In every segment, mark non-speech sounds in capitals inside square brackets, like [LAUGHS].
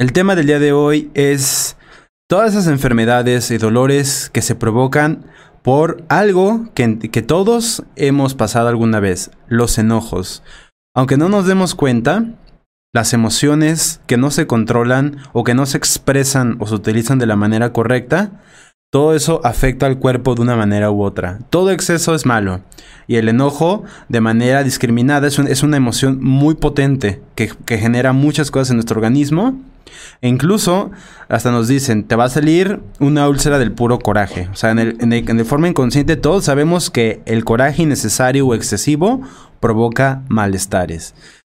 El tema del día de hoy es todas esas enfermedades y dolores que se provocan por algo que, que, todos hemos pasado alguna vez, los enojos. Aunque no nos demos cuenta, las emociones que no se controlan o que no se expresan o se utilizan de la manera correcta, todo eso afecta al cuerpo de una manera u otra. Todo exceso es malo. Y el enojo, de manera discriminada, es, una emoción muy potente que, genera muchas cosas en nuestro organismo. E incluso, hasta nos dicen, te va a salir una úlcera del puro coraje. O sea, en, el, en, forma inconsciente todos sabemos que el coraje innecesario o excesivo provoca malestares.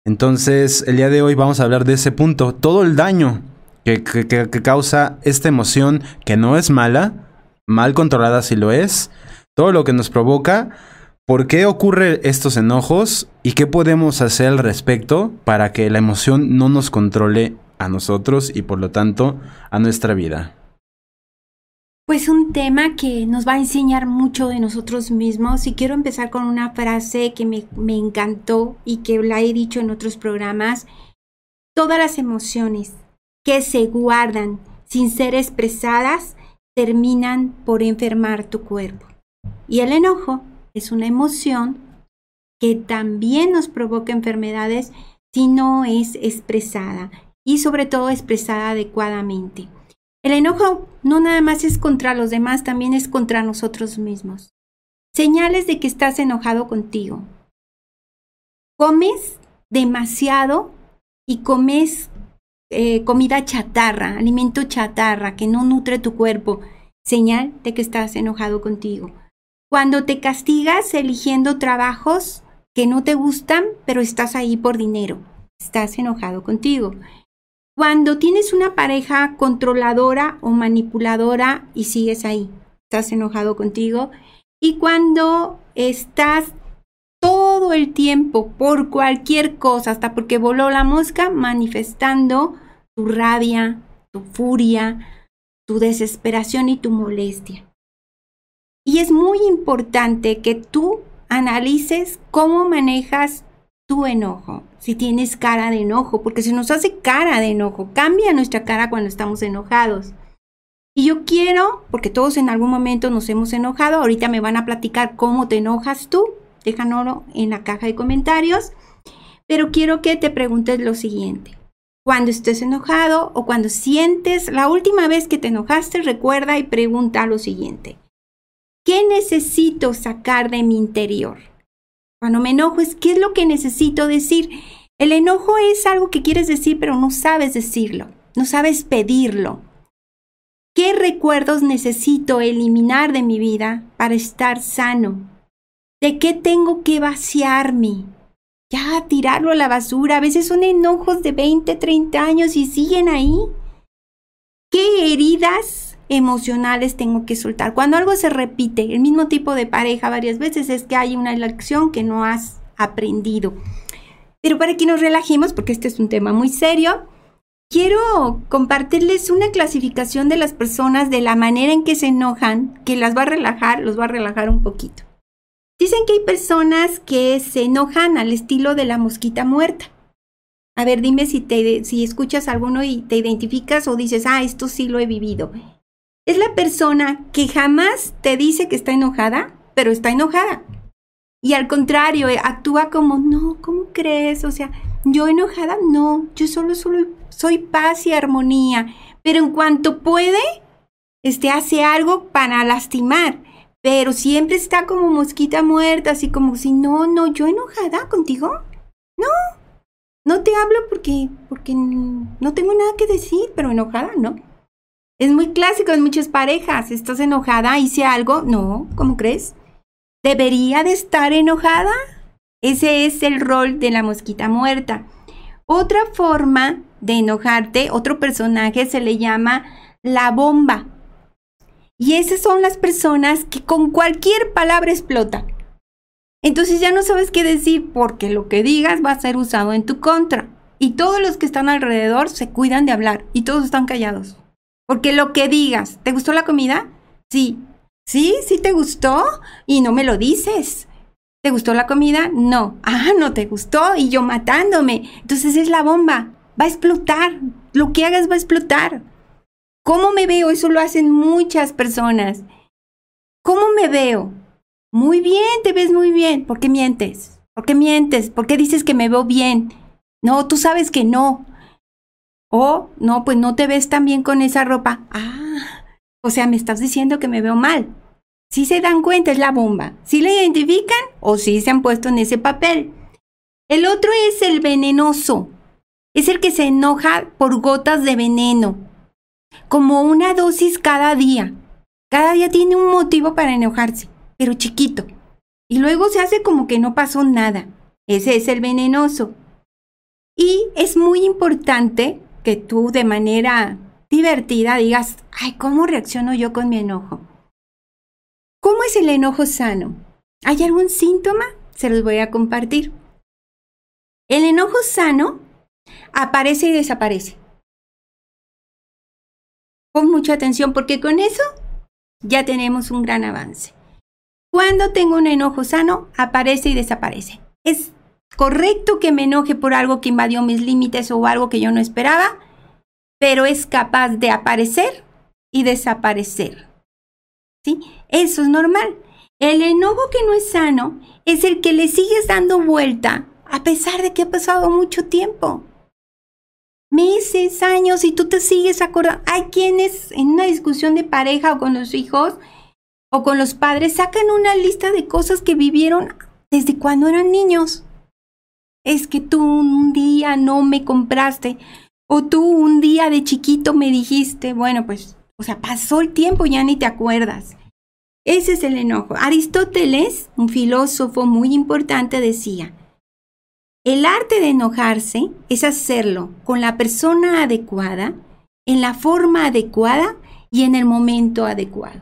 Entonces, el día de hoy vamos a hablar de ese punto. Todo el daño que, causa esta emoción que no es mala, mal controlada si lo es, todo lo que nos provoca, por qué ocurren estos enojos y qué podemos hacer al respecto para que la emoción no nos controle a nosotros y por lo tanto a nuestra vida. Pues un tema que nos va a enseñar mucho de nosotros mismos y quiero empezar con una frase que me, me encantó y que la he dicho en otros programas. Todas las emociones que se guardan sin ser expresadas terminan por enfermar tu cuerpo. Y el enojo es una emoción que también nos provoca enfermedades si no es expresada y sobre todo expresada adecuadamente. El enojo no nada más es contra los demás, también es contra nosotros mismos. Señales de que estás enojado contigo. Comes demasiado y comes eh, comida chatarra, alimento chatarra que no nutre tu cuerpo. Señal de que estás enojado contigo. Cuando te castigas eligiendo trabajos que no te gustan, pero estás ahí por dinero, estás enojado contigo. Cuando tienes una pareja controladora o manipuladora y sigues ahí, estás enojado contigo. Y cuando estás todo el tiempo por cualquier cosa, hasta porque voló la mosca, manifestando tu rabia, tu furia, tu desesperación y tu molestia. Y es muy importante que tú analices cómo manejas tu enojo, si tienes cara de enojo, porque se nos hace cara de enojo, cambia nuestra cara cuando estamos enojados. Y yo quiero, porque todos en algún momento nos hemos enojado, ahorita me van a platicar cómo te enojas tú, déjanoslo en la caja de comentarios, pero quiero que te preguntes lo siguiente. Cuando estés enojado o cuando sientes la última vez que te enojaste, recuerda y pregunta lo siguiente. ¿Qué necesito sacar de mi interior? Cuando me enojo es qué es lo que necesito decir. El enojo es algo que quieres decir pero no sabes decirlo, no sabes pedirlo. ¿Qué recuerdos necesito eliminar de mi vida para estar sano? ¿De qué tengo que vaciarme? Ya, tirarlo a la basura. A veces son enojos de 20, 30 años y siguen ahí. ¿Qué heridas emocionales tengo que soltar. Cuando algo se repite, el mismo tipo de pareja varias veces, es que hay una lección que no has aprendido. Pero para que nos relajemos, porque este es un tema muy serio, quiero compartirles una clasificación de las personas de la manera en que se enojan, que las va a relajar, los va a relajar un poquito. Dicen que hay personas que se enojan al estilo de la mosquita muerta. A ver, dime si, te, si escuchas alguno y te identificas o dices, ah, esto sí lo he vivido es la persona que jamás te dice que está enojada, pero está enojada. Y al contrario, eh, actúa como, no, ¿cómo crees? O sea, yo enojada, no, yo solo, solo soy paz y armonía. Pero en cuanto puede, este hace algo para lastimar. Pero siempre está como mosquita muerta, así como si, no, no, yo enojada contigo. No, no te hablo porque, porque no tengo nada que decir, pero enojada, no. Es muy clásico en muchas parejas. ¿Estás enojada? ¿Hice algo? No, ¿cómo crees? ¿Debería de estar enojada? Ese es el rol de la mosquita muerta. Otra forma de enojarte, otro personaje se le llama la bomba. Y esas son las personas que con cualquier palabra explotan. Entonces ya no sabes qué decir porque lo que digas va a ser usado en tu contra. Y todos los que están alrededor se cuidan de hablar y todos están callados. Porque lo que digas, ¿te gustó la comida? Sí. Sí, sí te gustó y no me lo dices. ¿Te gustó la comida? No. Ah, no te gustó y yo matándome. Entonces es la bomba. Va a explotar. lo que hagas va a explotar. ¿Cómo me veo? Eso lo hacen muchas personas. ¿Cómo me veo? Muy bien, te ves muy bien. ¿Por qué mientes? ¿Por qué mientes? ¿Por qué dices que me veo bien? No, tú sabes que no. O, no, pues no te ves tan bien con esa ropa. Ah, o sea, me estás diciendo que me veo mal. Si se dan cuenta, es la bomba. Si la identifican o si se han puesto en ese papel. El otro es el venenoso. Es el que se enoja por gotas de veneno. Como una dosis cada día. Cada día tiene un motivo para enojarse, pero chiquito. Y luego se hace como que no pasó nada. Ese es el venenoso. Y es muy importante que tú de manera divertida digas, ay, ¿cómo reacciono yo con mi enojo? ¿Cómo es el enojo sano? ¿Hay algún síntoma? Se los voy a compartir. El enojo sano aparece y desaparece. Pon mucha atención porque con eso ya tenemos un gran avance. Cuando tengo un enojo sano, aparece y desaparece. Es correcto que me enoje por algo que invadió mis límites o algo que yo no esperaba, pero es capaz de aparecer y desaparecer. ¿Sí? Eso es normal. El enojo que no es sano es el que le sigues dando vuelta a pesar de que ha pasado mucho tiempo. Meses, años y tú te sigues acordando. Hay quienes en una discusión de pareja o con los hijos o con los padres sacan una lista de cosas que vivieron desde cuando eran niños. Es que tú un día no me compraste o tú un día de chiquito me dijiste, bueno, pues o sea, pasó el tiempo, ya ni te acuerdas. Ese es el enojo. Aristóteles, un filósofo muy importante, decía, el arte de enojarse es hacerlo con la persona adecuada, en la forma adecuada y en el momento adecuado.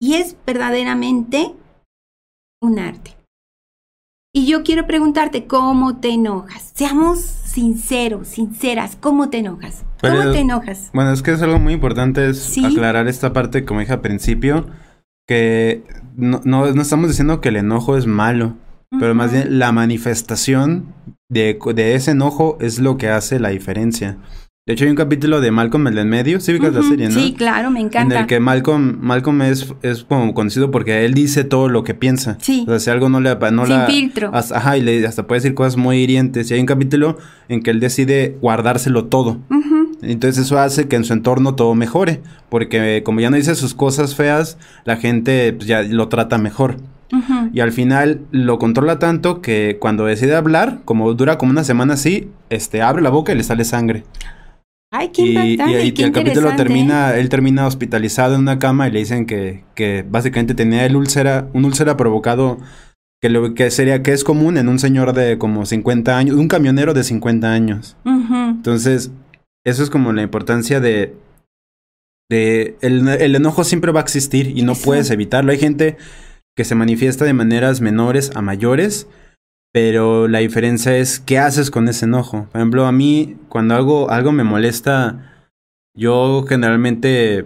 Y es verdaderamente un arte. Y yo quiero preguntarte, ¿cómo te enojas? Seamos sinceros, sinceras, ¿cómo te enojas? ¿Cómo te enojas? Bueno, es que es algo muy importante es aclarar esta parte, como dije al principio, que no, no, estamos diciendo que el enojo es malo, pero más bien la manifestación de, de, ese enojo es lo que hace la diferencia. De hecho, hay un capítulo de Malcolm el de en medio. Sí, ubicas la serie, ¿no? Sí, claro, me encanta. En el que Malcolm, Malcolm es, es como conocido porque él dice todo lo que piensa. Sí. O sea, si algo no le... No Sin filtro. ajá, y le, hasta puede decir cosas muy hirientes. Y hay un capítulo en que él decide guardárselo todo. Entonces eso hace que en su entorno todo mejore. Porque como ya no dice sus cosas feas, la gente pues, ya lo trata mejor. Y al final lo controla tanto que cuando decide hablar, como dura como una semana así, este abre la boca y le sale sangre. Ay, qué y, y, el capítulo termina, él termina hospitalizado en una cama y le dicen que, que básicamente tenía el úlcera, un úlcera provocado que lo que sería que es común en un señor de como 50 años, un camionero de 50 años. Entonces, eso es como la importancia de de el, el enojo siempre va a existir y no puedes evitarlo. Hay gente que se manifiesta de maneras menores a mayores pero la diferencia es qué haces con ese enojo. Por ejemplo, a mí cuando algo, algo me molesta, yo generalmente,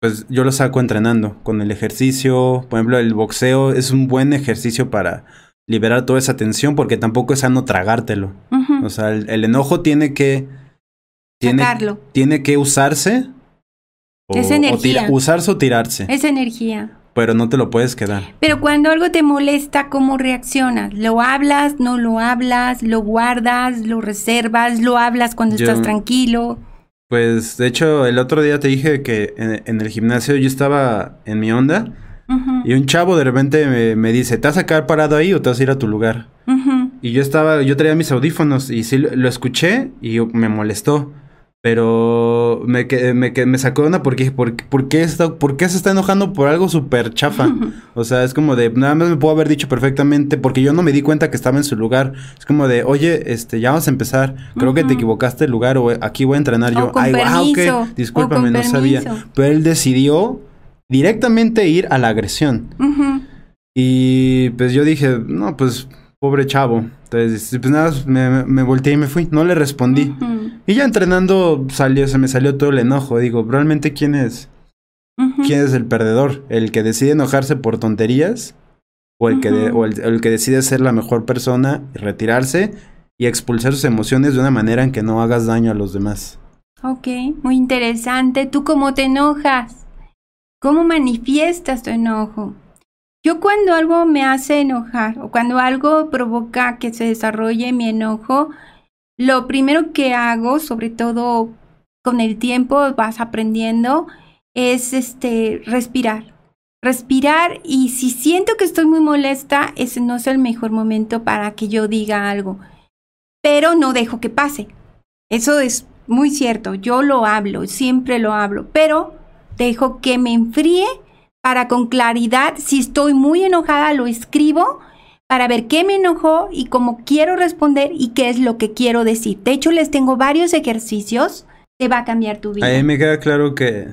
pues yo lo saco entrenando con el ejercicio. Por ejemplo, el boxeo es un buen ejercicio para liberar toda esa tensión porque tampoco es sano tragártelo. O sea, el, enojo tiene que... Tiene, tiene que usarse. es energía. usarse o tirarse. Es energía pero no te lo puedes quedar. Pero cuando algo te molesta, ¿cómo reaccionas? ¿Lo hablas, no lo hablas, lo guardas, lo reservas, lo hablas cuando estás tranquilo? Pues de hecho el otro día te dije que en, el gimnasio yo estaba en mi onda y un chavo de repente me, dice, ¿te vas a quedar parado ahí o te vas a ir a tu lugar? Y yo estaba, yo traía mis audífonos y sí lo escuché y me molestó. Pero me, me, me sacó una porque ¿por, por, qué está, ¿por qué se está enojando por algo súper chafa? [LAUGHS] o sea, es como de, nada más me puedo haber dicho perfectamente porque yo no me di cuenta que estaba en su lugar. Es como de, oye, este, ya vamos a empezar. Creo que te equivocaste el lugar o aquí voy a entrenar yo. Ay, wow, discúlpame, no sabía. Pero él decidió directamente ir a la agresión. Y pues yo dije, no, pues pobre chavo. Entonces, pues nada, me, me volteé y me fui. No le respondí. Y ya entrenando salió, se me salió todo el enojo. Digo, realmente quién es. ¿Quién es el perdedor? ¿El que decide enojarse por tonterías? ¿O el, que, o el, que decide ser la mejor persona y retirarse y expulsar sus emociones de una manera en que no hagas daño a los demás? Ok, muy interesante. ¿Tú cómo te enojas? ¿Cómo manifiestas tu enojo? Yo cuando algo me hace enojar o cuando algo provoca que se desarrolle mi enojo, lo primero que hago, sobre todo con el tiempo vas aprendiendo, es este respirar. Respirar y si siento que estoy muy molesta, ese no es el mejor momento para que yo diga algo. Pero no dejo que pase. Eso es muy cierto. Yo lo hablo, siempre lo hablo, pero dejo que me enfríe para con claridad, si estoy muy enojada, lo escribo para ver qué me enojó y cómo quiero responder y qué es lo que quiero decir. De hecho, les tengo varios ejercicios que va a cambiar tu vida. A mí me queda claro que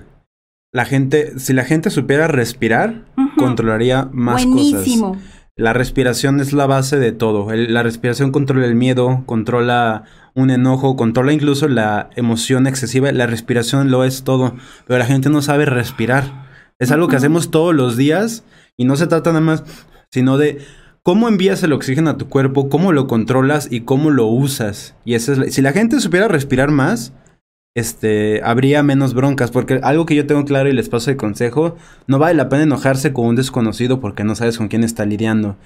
la gente, si la gente supiera respirar, controlaría más Buenísimo. cosas. La respiración es la base de todo. la respiración controla el miedo, controla un enojo, controla incluso la emoción excesiva. La respiración lo es todo, pero la gente no sabe respirar. Es algo que hacemos todos los días y no se trata nada más, sino de cómo envías el oxígeno a tu cuerpo, cómo lo controlas y cómo lo usas. Y es, si la gente supiera respirar más, este, habría menos broncas, porque algo que yo tengo claro y les paso de consejo, no vale la pena enojarse con un desconocido porque no sabes con quién está lidiando.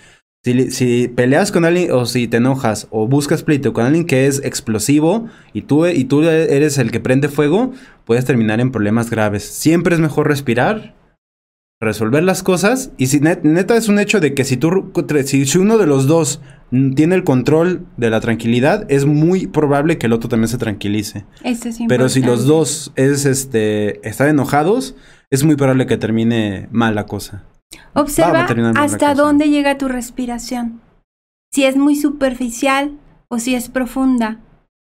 Si, si, peleas con alguien o si te enojas o buscas pleito con alguien que es explosivo y tú, y tú eres el que prende fuego, puedes terminar en problemas graves. Siempre es mejor respirar resolver las cosas. Y si neta es un hecho de que si tú si uno de los dos tiene el control de la tranquilidad, es muy probable que el otro también se tranquilice. Pero si los dos es este están enojados, es muy probable que termine mal la cosa. Observa hasta dónde llega tu respiración. Si es muy superficial o si es profunda.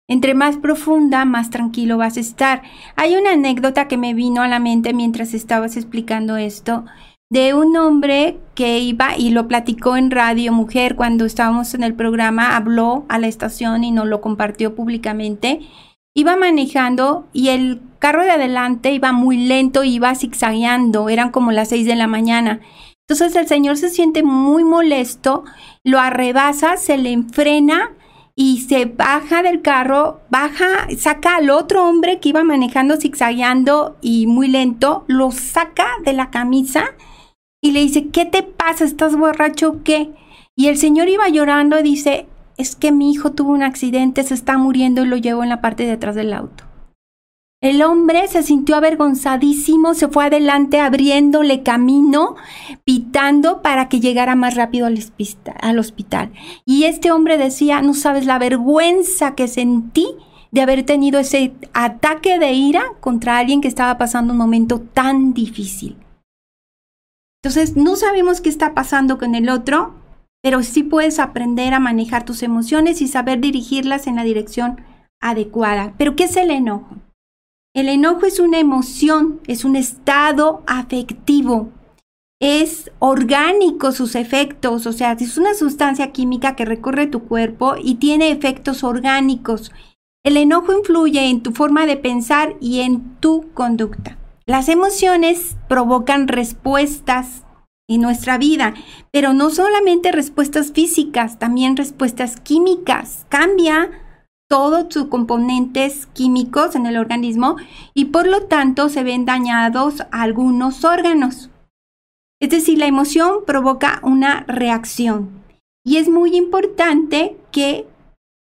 Entre más profunda, más tranquilo vas a estar. Hay una anécdota que me vino a la mente mientras estabas explicando esto de un hombre que iba y lo platicó en Radio Mujer cuando estábamos en el programa, habló a la estación y nos lo compartió públicamente. Iba manejando y el carro de adelante iba muy lento, iba zigzagueando, eran como las seis de la mañana. Entonces el señor se siente muy molesto, lo arrebasa, se le enfrena y se baja del carro, baja, saca al otro hombre que iba manejando, zigzagueando y muy lento, lo saca de la camisa y le dice, ¿qué te pasa? ¿Estás borracho o qué? Y el señor iba llorando y dice, es que mi hijo tuvo un accidente, se está muriendo y lo llevo en la parte de atrás del auto. El hombre se sintió avergonzadísimo, se fue adelante abriéndole camino, pitando para que llegara más rápido al, hospital. Y este hombre decía, no sabes la vergüenza que sentí de haber tenido ese ataque de ira contra alguien que estaba pasando un momento tan difícil. Entonces, no sabemos qué está pasando con el otro, pero sí puedes aprender a manejar tus emociones y saber dirigirlas en la dirección adecuada. ¿Pero qué es el enojo? El enojo es una emoción, es un estado afectivo, es orgánico sus efectos, o sea, es una sustancia química que recorre tu cuerpo y tiene efectos orgánicos. El enojo influye en tu forma de pensar y en tu conducta. Las emociones provocan respuestas en nuestra vida, pero no solamente respuestas físicas, también respuestas químicas. Cambia todos sus componentes químicos en el organismo y por lo tanto se ven dañados algunos órganos. Es decir, la emoción provoca una reacción y es muy importante que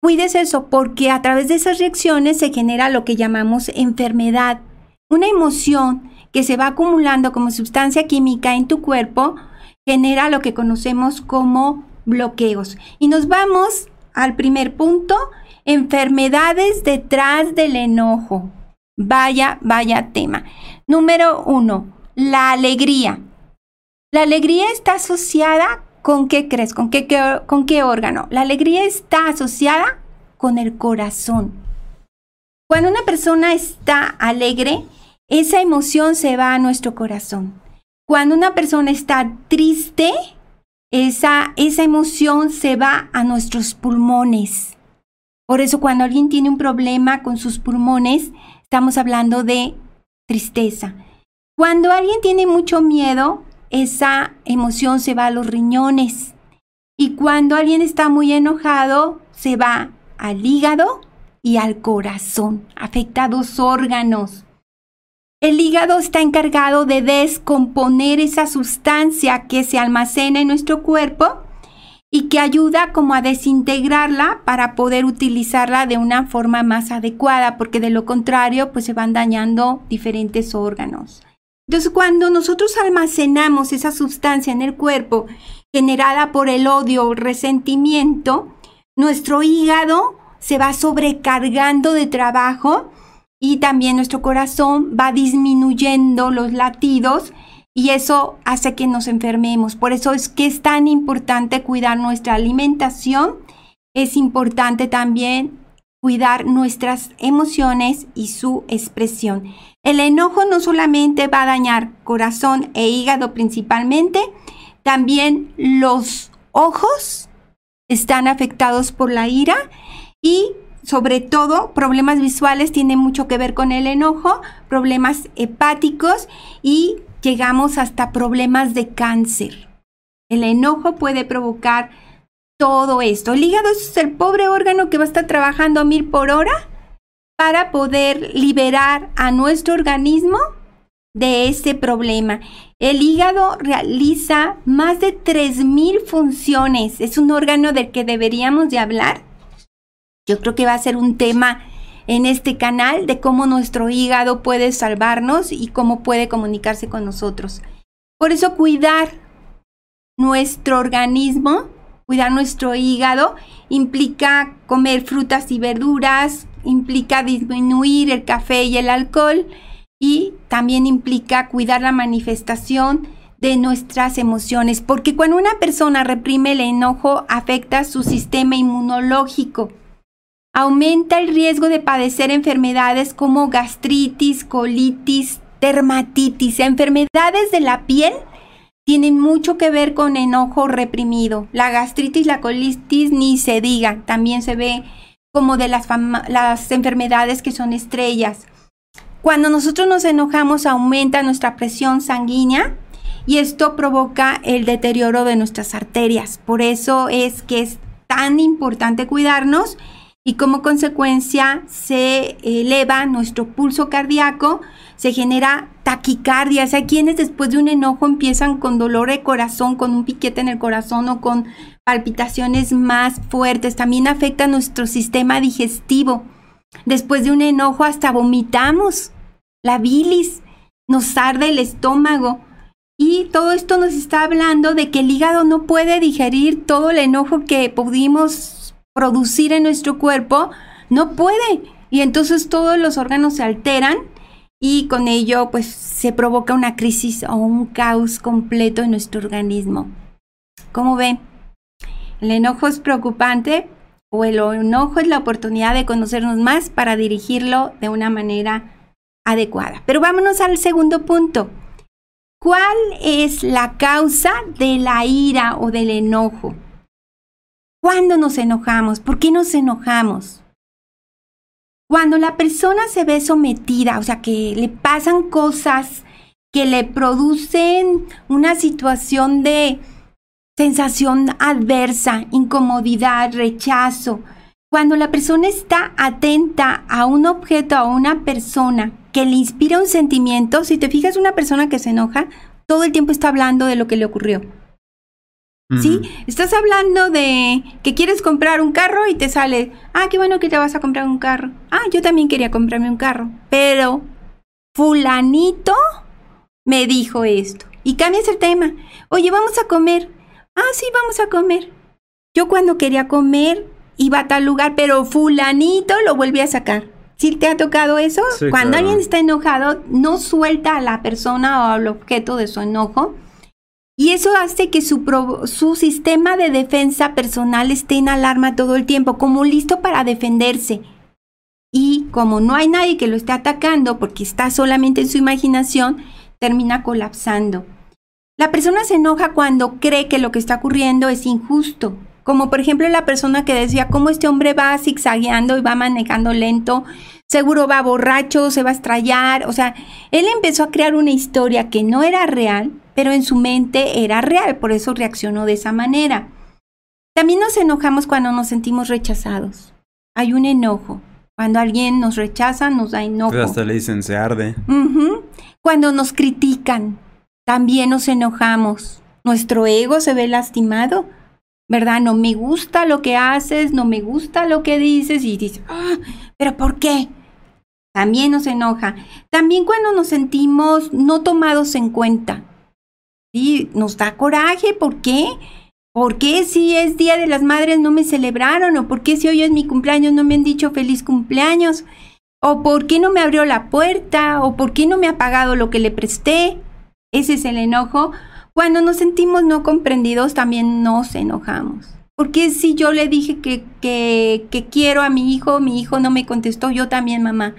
cuides eso porque a través de esas reacciones se genera lo que llamamos enfermedad. Una emoción que se va acumulando como sustancia química en tu cuerpo genera lo que conocemos como bloqueos. Y nos vamos al primer punto Enfermedades detrás del enojo. Vaya, vaya tema. Número uno, la alegría. La alegría está asociada con qué crees, con qué, con qué órgano. La alegría está asociada con el corazón. Cuando una persona está alegre, esa emoción se va a nuestro corazón. Cuando una persona está triste, esa, esa emoción se va a nuestros pulmones. Por eso cuando alguien tiene un problema con sus pulmones, estamos hablando de tristeza. Cuando alguien tiene mucho miedo, esa emoción se va a los riñones. Y cuando alguien está muy enojado, se va al hígado y al corazón. Afecta dos órganos. El hígado está encargado de descomponer esa sustancia que se almacena en nuestro cuerpo y que ayuda como a desintegrarla para poder utilizarla de una forma más adecuada, porque de lo contrario pues se van dañando diferentes órganos. Entonces cuando nosotros almacenamos esa sustancia en el cuerpo generada por el odio o resentimiento, nuestro hígado se va sobrecargando de trabajo y también nuestro corazón va disminuyendo los latidos y eso hace que nos enfermemos. Por eso es que es tan importante cuidar nuestra alimentación. Es importante también cuidar nuestras emociones y su expresión. El enojo no solamente va a dañar corazón e hígado principalmente, también los ojos están afectados por la ira y sobre todo problemas visuales tienen mucho que ver con el enojo, problemas hepáticos y llegamos hasta problemas de cáncer. El enojo puede provocar todo esto. El hígado es el pobre órgano que va a estar trabajando a mil por hora para poder liberar a nuestro organismo de ese problema. El hígado realiza más de 3.000 funciones. Es un órgano del que deberíamos de hablar. Yo creo que va a ser un tema en este canal de cómo nuestro hígado puede salvarnos y cómo puede comunicarse con nosotros. Por eso cuidar nuestro organismo, cuidar nuestro hígado, implica comer frutas y verduras, implica disminuir el café y el alcohol y también implica cuidar la manifestación de nuestras emociones, porque cuando una persona reprime el enojo afecta su sistema inmunológico aumenta el riesgo de padecer enfermedades como gastritis, colitis, dermatitis, enfermedades de la piel tienen mucho que ver con enojo reprimido. La gastritis, la colitis ni se diga, también se ve como de las, las enfermedades que son estrellas. Cuando nosotros nos enojamos aumenta nuestra presión sanguínea y esto provoca el deterioro de nuestras arterias. Por eso es que es tan importante cuidarnos y como consecuencia se eleva nuestro pulso cardíaco, se genera taquicardia. O sea, quienes después de un enojo empiezan con dolor de corazón, con un piquete en el corazón o con palpitaciones más fuertes. También afecta nuestro sistema digestivo. Después de un enojo hasta vomitamos la bilis, nos arde el estómago. Y todo esto nos está hablando de que el hígado no puede digerir todo el enojo que pudimos producir en nuestro cuerpo, no puede. Y entonces todos los órganos se alteran y con ello pues se provoca una crisis o un caos completo en nuestro organismo. ¿Cómo ven? El enojo es preocupante o el enojo es la oportunidad de conocernos más para dirigirlo de una manera adecuada. Pero vámonos al segundo punto. ¿Cuál es la causa de la ira o del enojo? ¿Cuándo nos enojamos? ¿Por qué nos enojamos? Cuando la persona se ve sometida, o sea, que le pasan cosas que le producen una situación de sensación adversa, incomodidad, rechazo. Cuando la persona está atenta a un objeto, a una persona que le inspira un sentimiento, si te fijas una persona que se enoja, todo el tiempo está hablando de lo que le ocurrió. ¿Sí? Estás hablando de que quieres comprar un carro y te sale, ah, qué bueno que te vas a comprar un carro. Ah, yo también quería comprarme un carro. Pero fulanito me dijo esto. Y cambias el tema. Oye, vamos a comer. Ah, sí, vamos a comer. Yo cuando quería comer iba a tal lugar, pero fulanito lo volví a sacar. ¿Sí te ha tocado eso? cuando alguien está enojado, no suelta a la persona o al objeto de su enojo y eso hace que su, su, sistema de defensa personal esté en alarma todo el tiempo, como listo para defenderse. Y como no hay nadie que lo esté atacando porque está solamente en su imaginación, termina colapsando. La persona se enoja cuando cree que lo que está ocurriendo es injusto. Como por ejemplo la persona que decía, ¿cómo este hombre va zigzagueando y va manejando lento? Seguro va borracho, se va a estrellar. O sea, él empezó a crear una historia que no era real pero en su mente era real, por eso reaccionó de esa manera. También nos enojamos cuando nos sentimos rechazados. Hay un enojo. Cuando alguien nos rechaza, nos da enojo. Pues hasta le dicen se arde. Cuando nos critican, también nos enojamos. Nuestro ego se ve lastimado, ¿verdad? No me gusta lo que haces, no me gusta lo que dices y dices, "Ah, pero ¿por qué? También nos enoja. También cuando nos sentimos no tomados en cuenta. Sí, nos da coraje, ¿por qué? ¿Por qué si es Día de las Madres no me celebraron? ¿O por qué si hoy es mi cumpleaños no me han dicho feliz cumpleaños? ¿O por qué no me abrió la puerta? ¿O por qué no me ha pagado lo que le presté? Ese es el enojo. Cuando nos sentimos no comprendidos también nos enojamos. Porque si yo le dije que, que, que quiero a mi hijo, mi hijo no me contestó, yo también, mamá.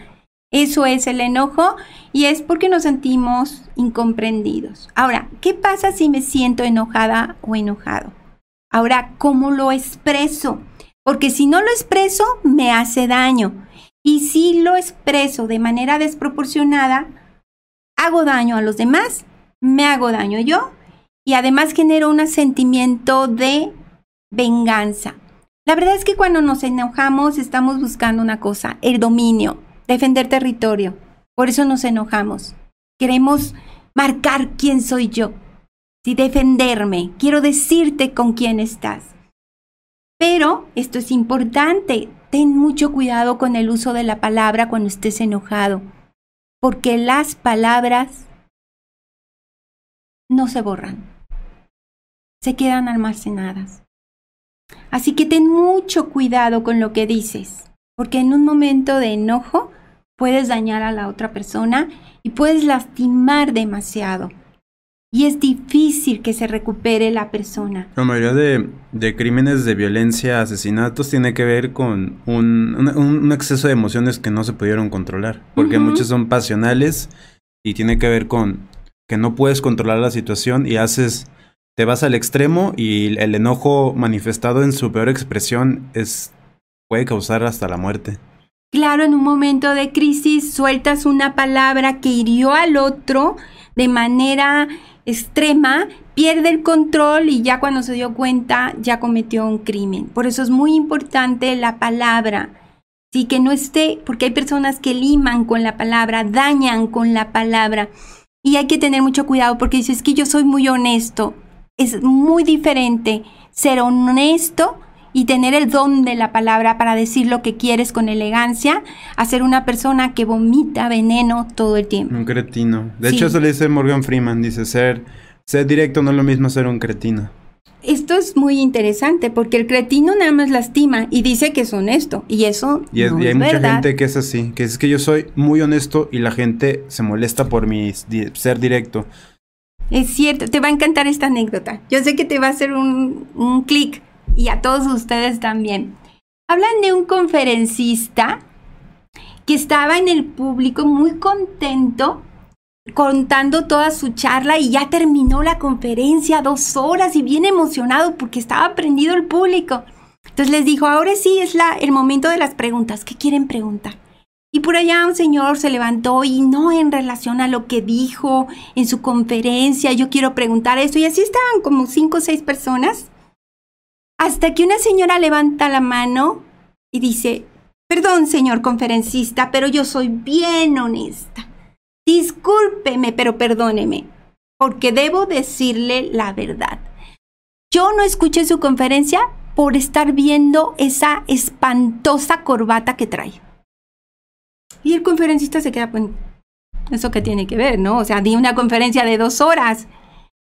Eso es el enojo y es porque nos sentimos incomprendidos. Ahora, ¿qué pasa si me siento enojada o enojado? Ahora, ¿cómo lo expreso? Porque si no lo expreso, me hace daño. Y si lo expreso de manera desproporcionada, hago daño a los demás, me hago daño yo y además genero un sentimiento de venganza. La verdad es que cuando nos enojamos estamos buscando una cosa, el dominio, defender territorio. Por eso nos enojamos. Queremos marcar quién soy yo, sí, defenderme. Quiero decirte con quién estás. Pero esto es importante. Ten mucho cuidado con el uso de la palabra cuando estés enojado, porque las palabras no se borran, se quedan almacenadas. Así que ten mucho cuidado con lo que dices, porque en un momento de enojo puedes dañar a la otra persona y puedes lastimar demasiado. Y es difícil que se recupere la persona. La mayoría de, de crímenes de violencia, asesinatos, tiene que ver con un, un- un exceso de emociones que no se pudieron controlar. Porque Ujú. muchos son pasionales y tiene que ver con que no puedes controlar la situación y haces, te vas al extremo y el enojo manifestado en su peor expresión es puede causar hasta la muerte. Claro, en un momento de crisis sueltas una palabra que hirió al otro de manera extrema, pierde el control y ya cuando se dio cuenta ya cometió un crimen. Por eso es muy importante la palabra. Sí, que no esté, porque hay personas que liman con la palabra, dañan con la palabra. Y hay que tener mucho cuidado porque dices que yo soy muy honesto. Es muy diferente ser honesto y tener el don de la palabra para decir lo que quieres con elegancia a ser una persona que vomita veneno todo el tiempo. Un cretino. De Sí. hecho, eso le dice Morgan Freeman, dice ser, ser directo no es lo mismo ser un cretino. Esto es muy interesante porque el cretino nada más lastima y dice que es honesto y eso Y, es- no y hay es mucha verdad. gente que es así, que es que yo soy muy honesto y la gente se molesta por mi di- ser directo. Es cierto, te va a encantar esta anécdota. Yo sé que te va a hacer un, un clic y a todos ustedes también. Hablan de un conferencista que estaba en el público muy contento contando toda su charla y ya terminó la conferencia, dos horas y bien emocionado porque estaba prendido el público. Entonces les dijo, ahora sí es la, el momento de las preguntas. ¿Qué quieren preguntar? Y por allá un señor se levantó y no en relación a lo que dijo en su conferencia, yo quiero preguntar esto. Y así estaban como cinco o seis personas. Hasta que una señora levanta la mano y dice, perdón señor conferencista, pero yo soy bien honesta. Discúlpeme, pero perdóneme, porque debo decirle la verdad. Yo no escuché su conferencia por estar viendo esa espantosa corbata que trae. Y el conferencista se queda, pues, ¿eso qué tiene que ver, no? O sea, di una conferencia de dos horas.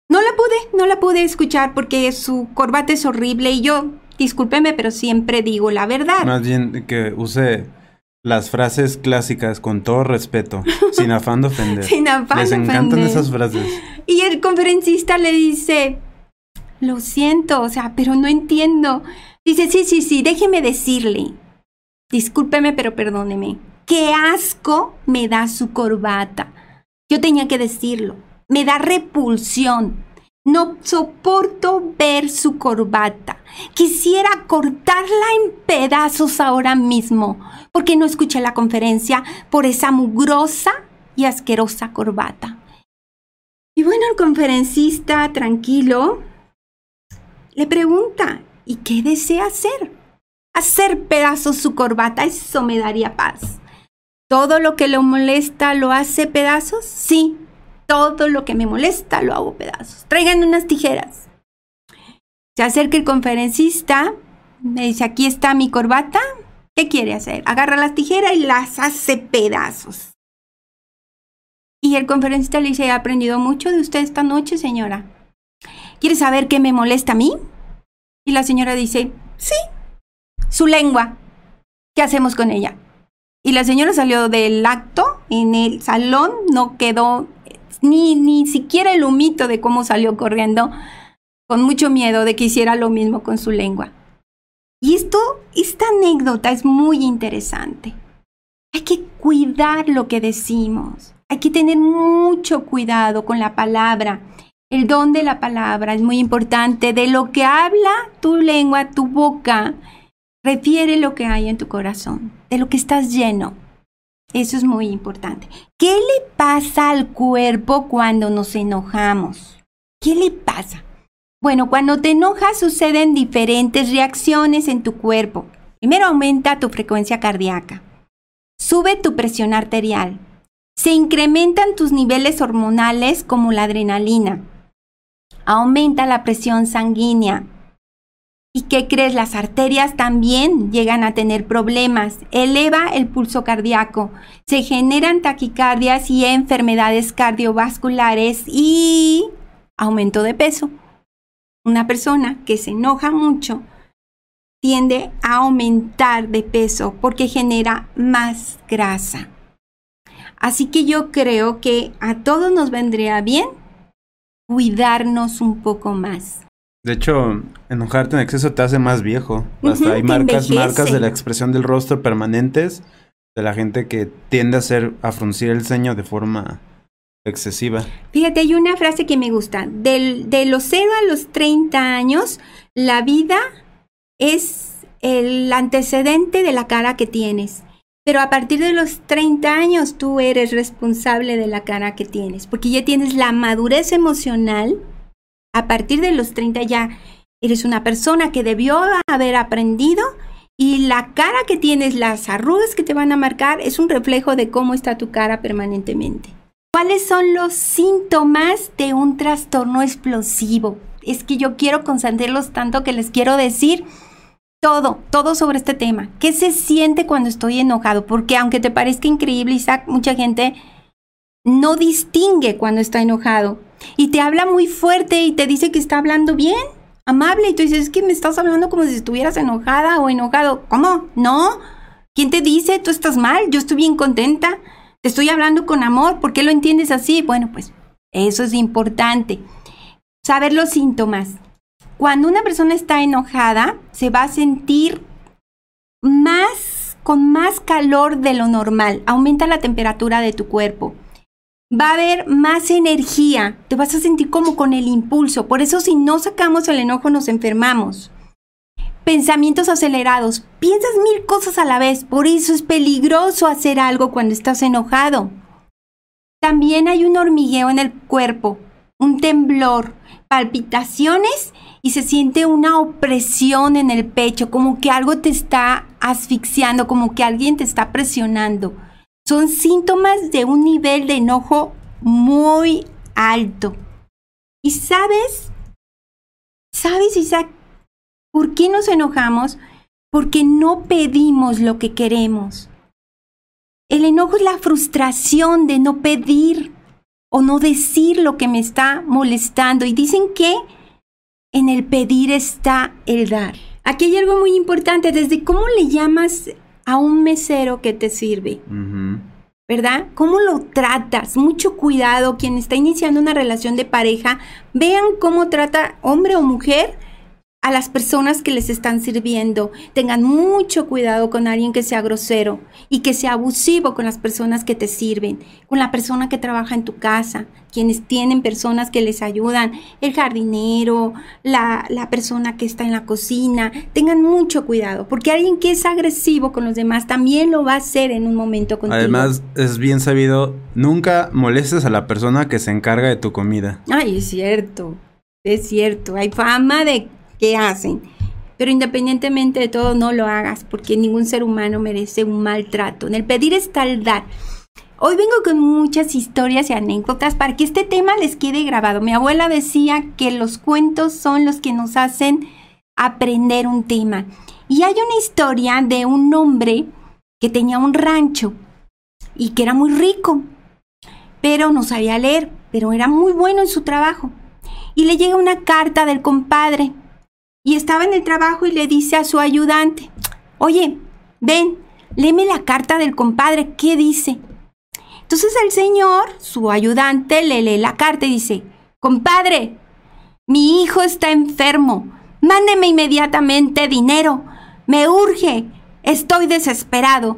No la pude, no la pude escuchar porque su corbata es horrible y yo, discúlpeme, pero siempre digo la verdad. Más bien que use las frases clásicas con todo respeto, [LAUGHS] sin afán de ofender. Sin afán Les encantan ofender. esas frases. Y el conferencista le dice, lo siento, o sea, pero no entiendo. Dice, sí, sí, sí, déjeme decirle. Discúlpeme, pero perdóneme. Qué asco me da su corbata. Yo tenía que decirlo. Me da repulsión. No soporto ver su corbata. Quisiera cortarla en pedazos ahora mismo, porque no escuché la conferencia por esa mugrosa y asquerosa corbata. Y bueno, el conferencista, tranquilo, le pregunta, ¿y qué desea hacer? hacer pedazos su corbata, eso me daría paz. ¿Todo lo que lo molesta lo hace pedazos? Sí, todo lo que me molesta lo hago pedazos. Traigan unas tijeras. Se acerca el conferencista, me dice, aquí está mi corbata. ¿Qué quiere hacer? Agarra las tijeras y las hace pedazos. Y el conferencista le dice, he aprendido mucho de usted esta noche, señora. ¿Quiere saber qué me molesta a mí? Y la señora dice, sí, su lengua. ¿Qué hacemos con ella? Y la señora salió del acto, en el salón no quedó ni, ni siquiera el humito de cómo salió corriendo, con mucho miedo de que hiciera lo mismo con su lengua. Y esto, esta anécdota es muy interesante. Hay que cuidar lo que decimos. Hay que tener mucho cuidado con la palabra. El don de la palabra es muy importante. De lo que habla tu lengua, tu boca, refiere lo que hay en tu corazón, de lo que estás lleno. Eso es muy importante. ¿Qué le pasa al cuerpo cuando nos enojamos? ¿Qué le pasa? Bueno, cuando te enojas suceden diferentes reacciones en tu cuerpo. Primero aumenta tu frecuencia cardíaca, sube tu presión arterial, se incrementan tus niveles hormonales como la adrenalina. Aumenta la presión sanguínea. ¿Y qué crees? Las arterias también llegan a tener problemas. Eleva el pulso cardíaco. Se generan taquicardias y enfermedades cardiovasculares y aumento de peso. Una persona que se enoja mucho tiende a aumentar de peso porque genera más grasa. Así que yo creo que a todos nos vendría bien cuidarnos un poco más. De hecho, enojarte en exceso te hace más viejo. Hasta hay marcas, marcas de la expresión del rostro permanentes de la gente que tiende a hacer a fruncir el ceño de forma excesiva. Fíjate, hay una frase que me gusta. Del, de los 0 a los 30 años, la vida es el antecedente de la cara que tienes. Pero a partir de los 30 años tú eres responsable de la cara que tienes, porque ya tienes la madurez emocional. A partir de los 30 ya eres una persona que debió haber aprendido y la cara que tienes, las arrugas que te van a marcar, es un reflejo de cómo está tu cara permanentemente. ¿Cuáles son los síntomas de un trastorno explosivo? Es que yo quiero concentrarlos tanto que les quiero decir todo, todo sobre este tema. ¿Qué se siente cuando estoy enojado? Porque aunque te parezca increíble, Isaac, mucha gente no distingue cuando está enojado y te habla muy fuerte y te dice que está hablando bien, amable, y tú dices, es que me estás hablando como si estuvieras enojada o enojado. ¿Cómo? No. ¿Quién te dice? Tú estás mal, yo estoy bien contenta, te estoy hablando con amor, ¿por qué lo entiendes así? Bueno, pues eso es importante. Saber los síntomas. Cuando una persona está enojada, se va a sentir más, con más calor de lo normal. Aumenta la temperatura de tu cuerpo. Va a haber más energía. Te vas a sentir como con el impulso. Por eso si no sacamos el enojo nos enfermamos. Pensamientos acelerados. Piensas mil cosas a la vez. Por eso es peligroso hacer algo cuando estás enojado. También hay un hormigueo en el cuerpo, un temblor, palpitaciones y se siente una opresión en el pecho, como que algo te está asfixiando, como que alguien te está presionando. Son síntomas de un nivel de enojo muy alto. ¿Y sabes? ¿Sabes, Isaac? ¿Por qué nos enojamos? Porque no pedimos lo que queremos. El enojo es la frustración de no pedir o no decir lo que me está molestando. Y dicen que en el pedir está el dar. Aquí hay algo muy importante, desde cómo le llamas a un mesero que te sirve. ¿Verdad? ¿Cómo lo tratas? Mucho cuidado. Quien está iniciando una relación de pareja, vean cómo trata hombre o mujer a las personas que les están sirviendo. Tengan mucho cuidado con alguien que sea grosero y que sea abusivo con las personas que te sirven, con la persona que trabaja en tu casa, quienes tienen personas que les ayudan, el jardinero, la, la persona que está en la cocina. Tengan mucho cuidado, porque alguien que es agresivo con los demás también lo va a hacer en un momento contigo. Además, es bien sabido, nunca molestes a la persona que se encarga de tu comida. Ay, es cierto. Es cierto, hay fama de ¿Qué hacen? Pero independientemente de todo, no lo hagas, porque ningún ser humano merece un maltrato. En el pedir está el dar. Hoy vengo con muchas historias y anécdotas para que este tema les quede grabado. Mi abuela decía que los cuentos son los que nos hacen aprender un tema. Y hay una historia de un hombre que tenía un rancho y que era muy rico, pero no sabía leer, pero era muy bueno en su trabajo. Y le llega una carta del compadre y estaba en el trabajo y le dice a su ayudante, oye, ven, léeme la carta del compadre, ¿qué dice? Entonces el señor, su ayudante, le lee la carta y dice, compadre, mi hijo está enfermo, mándeme inmediatamente dinero, me urge, estoy desesperado.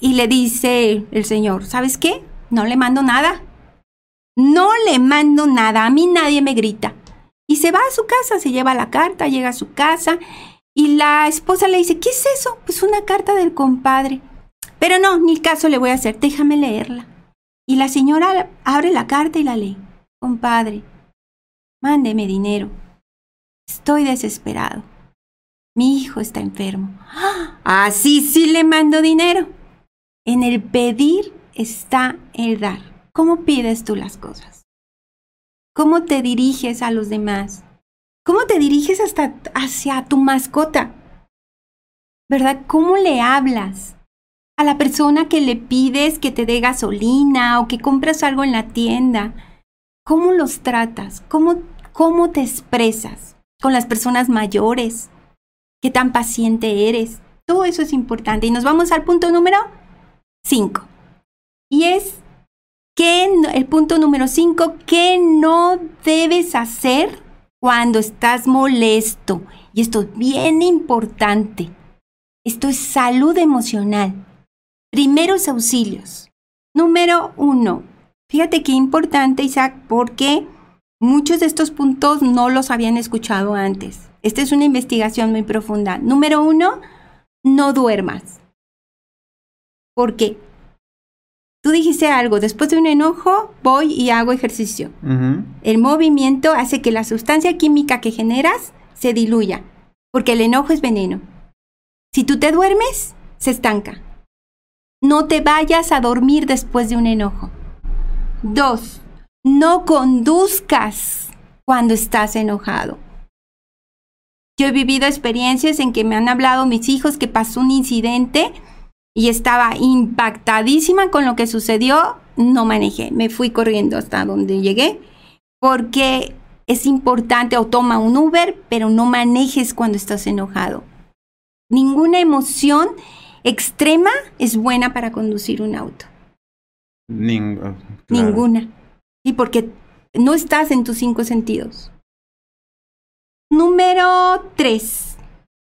Y le dice el señor, ¿sabes qué? No le mando nada. No le mando nada, a mí nadie me grita. Y se va a su casa, se lleva la carta, llega a su casa y la esposa le dice, ¿qué es eso? Pues una carta del compadre. Pero no, ni caso le voy a hacer, déjame leerla. Y la señora abre la carta y la lee. Compadre, mándeme dinero. Estoy desesperado. Mi hijo está enfermo. Así sí le mando dinero. En el pedir está el dar. ¿Cómo pides tú las cosas? Cómo te diriges a los demás, cómo te diriges hasta hacia tu mascota, ¿verdad? ¿Cómo le hablas a la persona que le pides que te dé gasolina o que compras algo en la tienda? ¿Cómo los tratas? ¿Cómo, cómo te expresas con las personas mayores? ¿Qué tan paciente eres? Todo eso es importante. Y nos vamos al punto número 5. Y es el punto número 5, ¿qué no debes hacer cuando estás molesto? Y esto es bien importante. Esto es salud emocional. Primeros auxilios. Número uno. Fíjate qué importante, Isaac, porque muchos de estos puntos no los habían escuchado antes. Esta es una investigación muy profunda. Número uno, no duermas. ¿Por qué? Tú dijiste algo, después de un enojo voy y hago ejercicio. El movimiento hace que la sustancia química que generas se diluya, porque el enojo es veneno. Si tú te duermes, se estanca. No te vayas a dormir después de un enojo. Dos, no conduzcas cuando estás enojado. Yo he vivido experiencias en que me han hablado mis hijos que pasó un incidente y estaba impactadísima con lo que sucedió, no manejé, me fui corriendo hasta donde llegué, porque es importante o toma un Uber, pero no manejes cuando estás enojado. Ninguna emoción extrema es buena para conducir un auto. Ninguna. Y porque no estás en tus cinco sentidos. Número tres.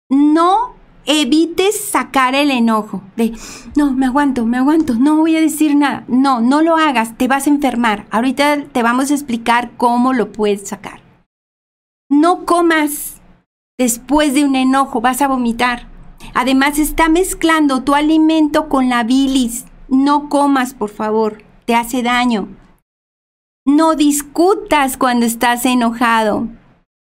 No evites sacar el enojo de, no, me aguanto, me aguanto, no voy a decir nada. No, no lo hagas, te vas a enfermar. Ahorita te vamos a explicar cómo lo puedes sacar. No comas después de un enojo, vas a vomitar. Además está mezclando tu alimento con la bilis. No comas, por favor, te hace daño. No discutas cuando estás enojado.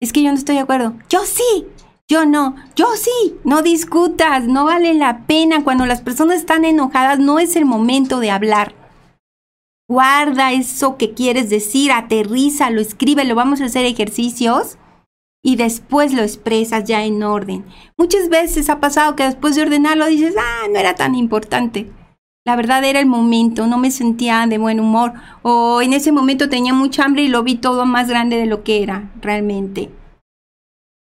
Es que yo no estoy de acuerdo. Yo sí, yo no, yo sí, no discutas, no vale la pena. Cuando las personas están enojadas no es el momento de hablar. Guarda eso que quieres decir, aterrízalo, escríbelo, vamos a hacer ejercicios y después lo expresas ya en orden. Muchas veces ha pasado que después de ordenarlo dices, ah, no era tan importante. La verdad era el momento, no me sentía de buen humor o en ese momento tenía mucha hambre y lo vi todo más grande de lo que era realmente.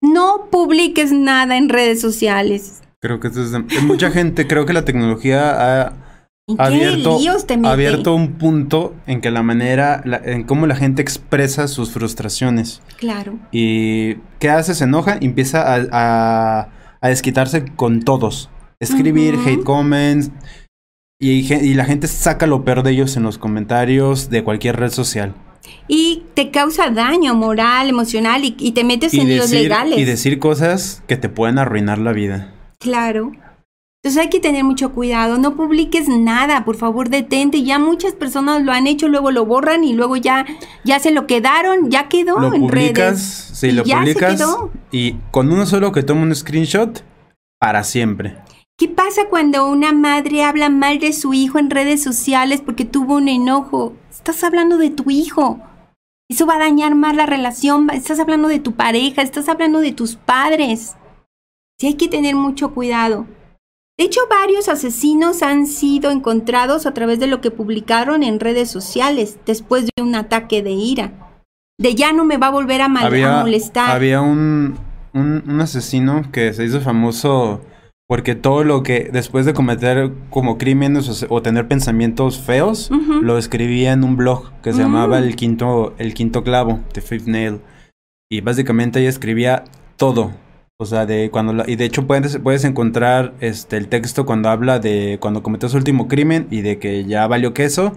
No publiques nada en redes sociales. Creo que es mucha gente, creo que la tecnología ha abierto, abierto un punto en que la manera, en cómo la gente expresa sus frustraciones. Claro. Y ¿qué hace? Se enoja y empieza a, desquitarse con todos. Escribir, hate comments. Y, y la gente saca lo peor de ellos en los comentarios de cualquier red social y te causa daño moral, emocional y, te metes en los legales. Y decir cosas que te pueden arruinar la vida. Claro. Entonces hay que tener mucho cuidado, no publiques nada, por favor detente, ya muchas personas lo han hecho, luego lo borran y luego ya, ya se lo quedaron, ya quedó lo en publicas, redes. Sí, lo publicas y con uno solo que toma un screenshot, para siempre. ¿Qué pasa cuando una madre habla mal de su hijo en redes sociales porque tuvo un enojo? Estás hablando de tu hijo. Eso va a dañar más la relación. Estás hablando de tu pareja, estás hablando de tus padres. Sí hay que tener mucho cuidado. De hecho, varios asesinos han sido encontrados a través de lo que publicaron en redes sociales después de un ataque de ira. De ya no me va a volver a, molestar. Había un, un, asesino que se hizo famoso porque todo lo que después de cometer como crímenes o, tener pensamientos feos, lo escribía en un blog que se llamaba mm. el quinto, el quinto clavo, The Fifth Nail. Y básicamente ella escribía todo, o sea, de cuando y de hecho puedes, puedes encontrar este el texto cuando habla de cuando cometió su último crimen y de que ya valió queso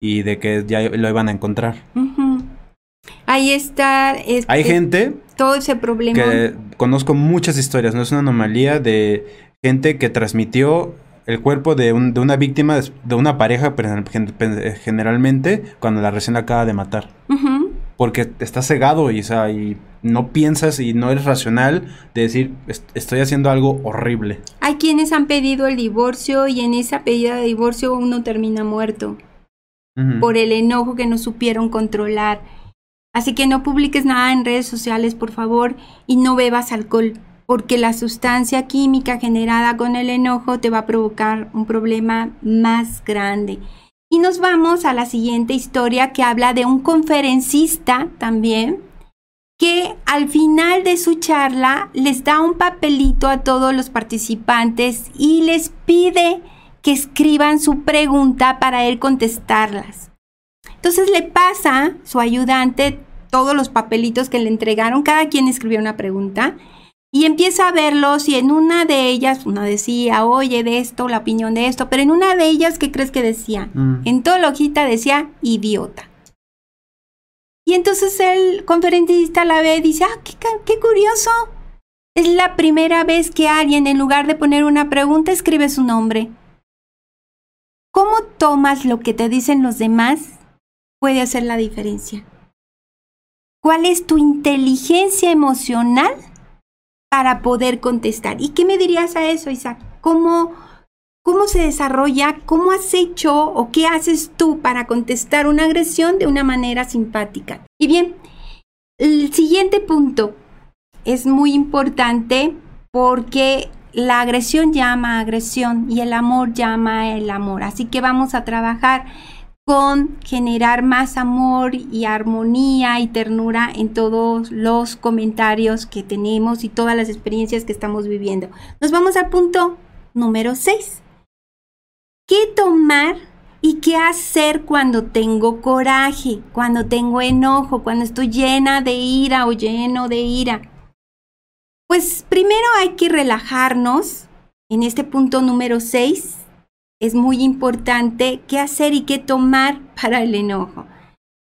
y de que ya lo iban a encontrar. Ahí está. Hay gente. Todo ese problema. Que conozco muchas historias, no es una anomalía de gente que transmitió el cuerpo de, un, de una víctima de una pareja, generalmente, cuando la recién acaba de matar porque estás cegado y, y no piensas y no eres racional de decir, estoy haciendo algo horrible. Hay quienes han pedido el divorcio y en esa pedida de divorcio uno termina muerto por el enojo que no supieron controlar. Así que no publiques nada en redes sociales, por favor, y no bebas alcohol, porque la sustancia química generada con el enojo te va a provocar un problema más grande. Y nos vamos a la siguiente historia que habla de un conferencista también que al final de su charla les da un papelito a todos los participantes y les pide que escriban su pregunta para él contestarlas. Entonces le pasa su ayudante todos los papelitos que le entregaron, cada quien escribió una pregunta y empieza a verlos y en una de ellas, uno decía, oye, de esto, la opinión de esto, pero en una de ellas, ¿qué crees que decía? Mm. En toda la hojita decía, idiota. Y entonces el conferencista la ve y dice, ah, qué, qué curioso. Es la primera vez que alguien, en lugar de poner una pregunta, escribe su nombre. ¿Cómo tomas lo que te dicen los demás? Puede hacer la diferencia. ¿Cuál es tu inteligencia emocional para poder contestar. ¿Y qué me dirías a eso, Isaac? ¿Cómo, cómo se desarrolla? ¿Cómo has hecho o qué haces tú para contestar una agresión de una manera simpática? Y bien, el siguiente punto es muy importante porque la agresión llama a agresión y el amor llama el amor. Así que vamos a trabajar con generar más amor y armonía y ternura en todos los comentarios que tenemos y todas las experiencias que estamos viviendo. Nos vamos al punto número 6. ¿Qué tomar y qué hacer cuando tengo coraje, cuando tengo enojo, cuando estoy llena de ira o lleno de ira? Pues primero hay que relajarnos en este punto número 6 es muy importante qué hacer y qué tomar [LAUGHS] para el enojo.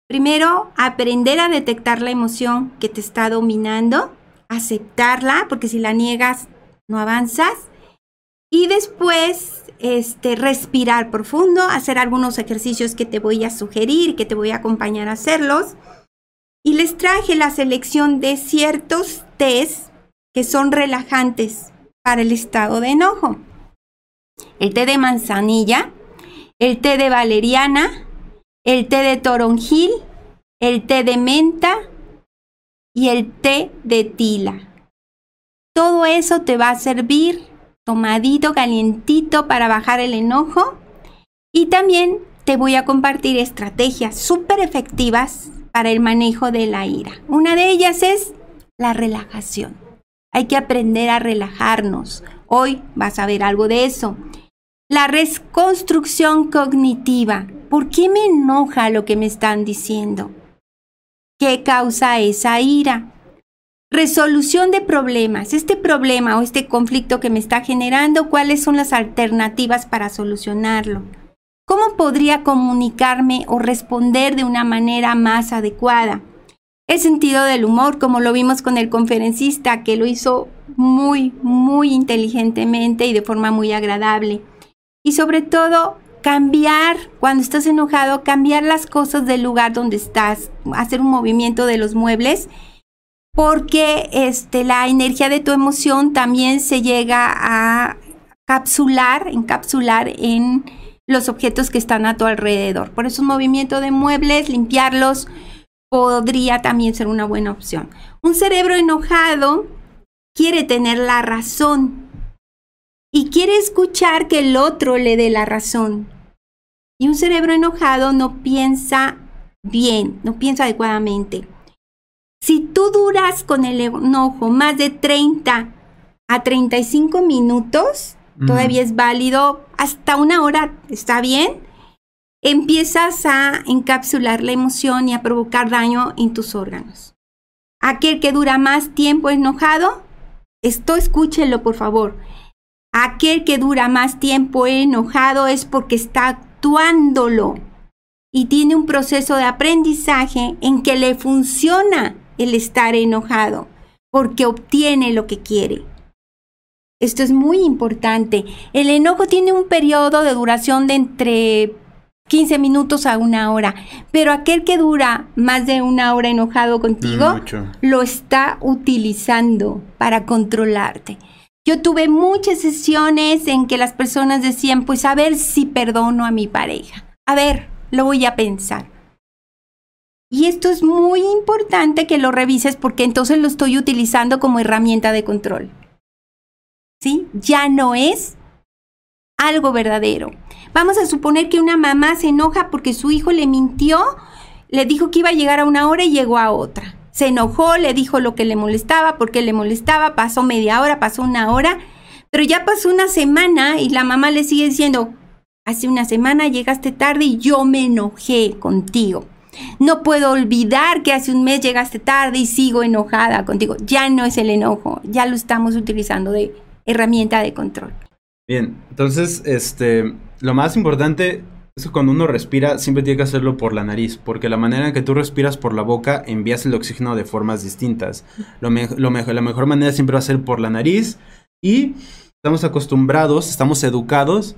Primero, aprender a detectar la emoción que te está dominando, aceptarla, porque si la niegas no avanzas. Y después, este, respirar profundo, hacer algunos ejercicios que te voy a sugerir, que te voy a acompañar a hacerlos. Y les traje la selección de ciertos test que son relajantes para el estado de enojo el té de manzanilla, el té de valeriana, el té de toronjil, el té de menta y el té de tila. Todo eso te va a servir tomadito, calientito para bajar el enojo. Y también te voy a compartir estrategias súper efectivas para el manejo de la ira. Una de ellas es la relajación. Hay que aprender a relajarnos. Hoy vas a ver algo de eso. La reconstrucción cognitiva. ¿Por qué me enoja lo que me están diciendo? ¿Qué causa esa ira? Resolución de problemas. Este problema o este conflicto que me está generando, ¿cuáles son las alternativas para solucionarlo? ¿Cómo podría comunicarme o responder de una manera más adecuada? El sentido del humor, como lo vimos con el conferencista, que lo hizo muy, muy inteligentemente y de forma muy agradable y sobre todo cambiar, cuando estás enojado, cambiar las cosas del lugar donde estás, hacer un movimiento de los muebles porque este, la energía de tu emoción también se llega a capsular, encapsular en los objetos que están a tu alrededor. Por eso un movimiento de muebles, limpiarlos, podría también ser una buena opción. Un cerebro enojado quiere tener la razón y quiere escuchar que el otro le dé la razón. Y un cerebro enojado no piensa bien, no piensa adecuadamente. Si tú duras con el enojo más de 30 a 35 minutos, todavía es válido, hasta una hora está bien, empiezas a encapsular la emoción y a provocar daño en tus órganos. Aquel que dura más tiempo enojado, esto escúchelo por favor. Aquel que dura más tiempo enojado es porque está actuándolo y tiene un proceso de aprendizaje en que le funciona el estar enojado, porque obtiene lo que quiere. Esto es muy importante. El enojo tiene un periodo de duración de entre 15 minutos a una hora, pero aquel que dura más de una hora enojado contigo, lo está utilizando para controlarte. Yo tuve muchas sesiones en que las personas decían, pues a ver si perdono a mi pareja. A ver, lo voy a pensar. Y esto es muy importante que lo revises porque entonces lo estoy utilizando como herramienta de control. ¿Sí? Ya no es algo verdadero. Vamos a suponer que una mamá se enoja porque su hijo le mintió, le dijo que iba a llegar a una hora y llegó a otra. Se enojó, le dijo lo que le molestaba, porque le molestaba, pasó media hora, pasó una hora, pero ya pasó una semana y la mamá le sigue diciendo, hace una semana llegaste tarde y yo me enojé contigo. No puedo olvidar que hace un mes llegaste tarde y sigo enojada contigo. Ya no es el enojo, ya lo estamos utilizando de herramienta de control. Bien, entonces, este, lo más importante es que cuando uno respira, siempre tiene que hacerlo por la nariz, porque la manera en que tú respiras por la boca envías el oxígeno de formas distintas. Lo, lo la mejor manera siempre va a ser por la nariz y estamos acostumbrados, estamos educados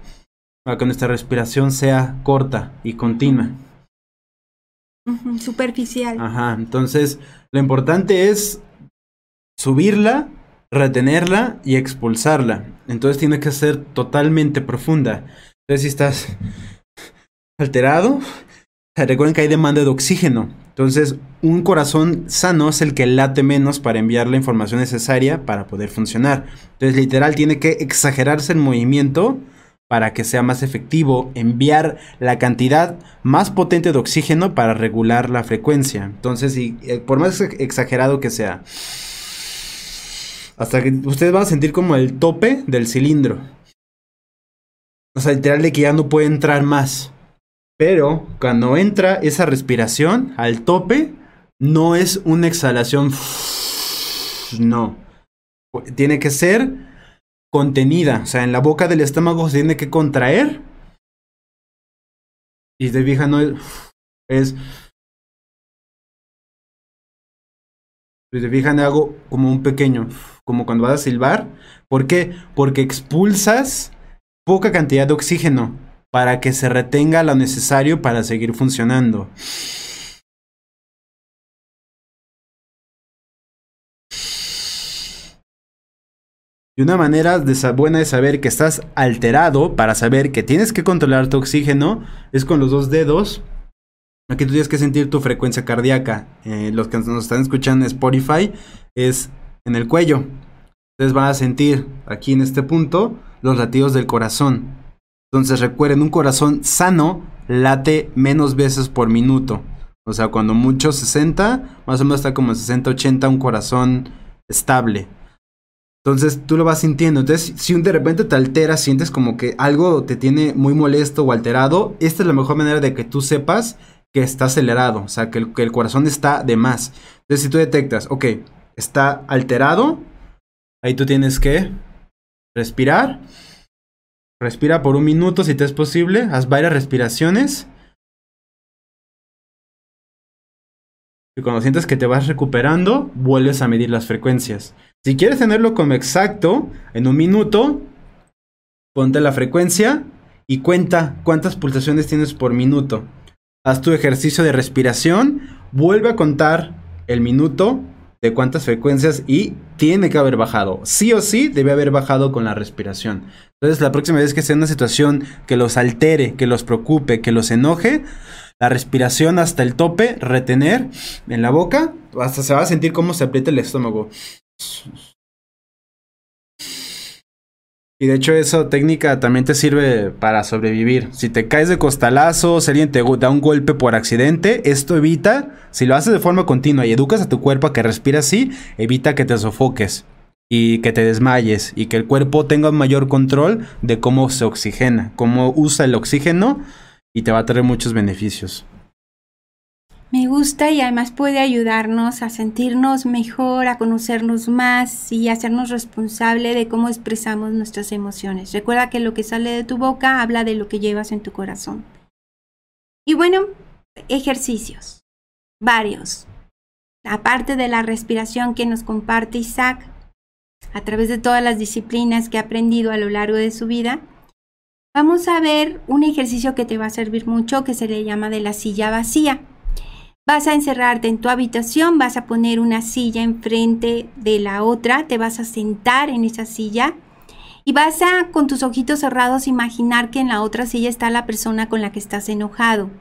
a que nuestra respiración sea corta y continua superficial. Ajá, entonces lo importante es subirla, retenerla y expulsarla. Entonces tiene que ser totalmente profunda. Entonces si estás alterado, recuerden que hay demanda de oxígeno. Entonces un corazón sano es el que late menos para enviar la información necesaria para poder funcionar. Entonces literal tiene que exagerarse el movimiento para que sea más efectivo enviar la cantidad más potente de oxígeno para regular la frecuencia. Entonces, eh, por más exagerado que sea, hasta que ustedes van a sentir como el tope del cilindro. O sea, literal de que ya no puede entrar más. Pero cuando entra esa respiración al tope, no es una exhalación. [LAUGHS] No. Tiene que ser contenida. O sea, en la boca del estómago se tiene que contraer. Y de vieja no es. [LAUGHS] es te fijan, hago como un pequeño, como cuando vas a silbar. ¿Por qué? Porque expulsas poca cantidad de oxígeno para que se retenga lo necesario para seguir funcionando. Y una manera de buena de saber que estás alterado para saber que tienes que controlar tu oxígeno es con los dos dedos. Aquí tú tienes que sentir tu frecuencia cardíaca. Eh, los que nos están escuchando en Spotify es en el cuello. Entonces van a sentir aquí en este punto los latidos del corazón. Entonces recuerden, un corazón sano late menos veces por minuto. O sea, cuando mucho 60, más o menos está como 60-80 un corazón estable. Entonces tú lo vas sintiendo. Entonces, si de repente te altera, sientes como que algo te tiene muy molesto o alterado, esta es la mejor manera de que tú sepas que está acelerado, o sea, que el, que el corazón está de más. Entonces, si tú detectas, ok, está alterado, ahí tú tienes que respirar. Respira por un minuto si te es posible, haz varias respiraciones. Y cuando sientes que te vas recuperando, vuelves a medir las frecuencias. Si quieres tenerlo como exacto, en un minuto, ponte la frecuencia y cuenta cuántas pulsaciones tienes por minuto. Haz tu ejercicio de respiración, vuelve a contar el minuto de cuántas frecuencias y tiene que haber bajado. Sí o sí debe haber bajado con la respiración. Entonces la próxima vez que sea una situación que los altere, que los preocupe, que los enoje, la respiración hasta el tope, retener en la boca, hasta se va a sentir cómo se aprieta el estómago. Y de hecho esa técnica también te sirve para sobrevivir. Si te caes de costalazo, si alguien te da un golpe por accidente, esto evita, si lo haces de forma continua y educas a tu cuerpo a que respire así, evita que te sofoques y que te desmayes y que el cuerpo tenga mayor control de cómo se oxigena, cómo usa el oxígeno y te va a traer muchos beneficios. Me gusta y además puede ayudarnos a sentirnos mejor, a conocernos más y hacernos responsable de cómo expresamos nuestras emociones. Recuerda que lo que sale de tu boca habla de lo que llevas en tu corazón. Y bueno, ejercicios, varios. Aparte de la respiración que nos comparte Isaac a través de todas las disciplinas que ha aprendido a lo largo de su vida, vamos a ver un ejercicio que te va a servir mucho que se le llama de la silla vacía. Vas a encerrarte en tu habitación, vas a poner una silla enfrente de la otra, te vas a sentar en esa silla y vas a, con tus ojitos cerrados, imaginar que en la otra silla está la persona con la que estás enojado.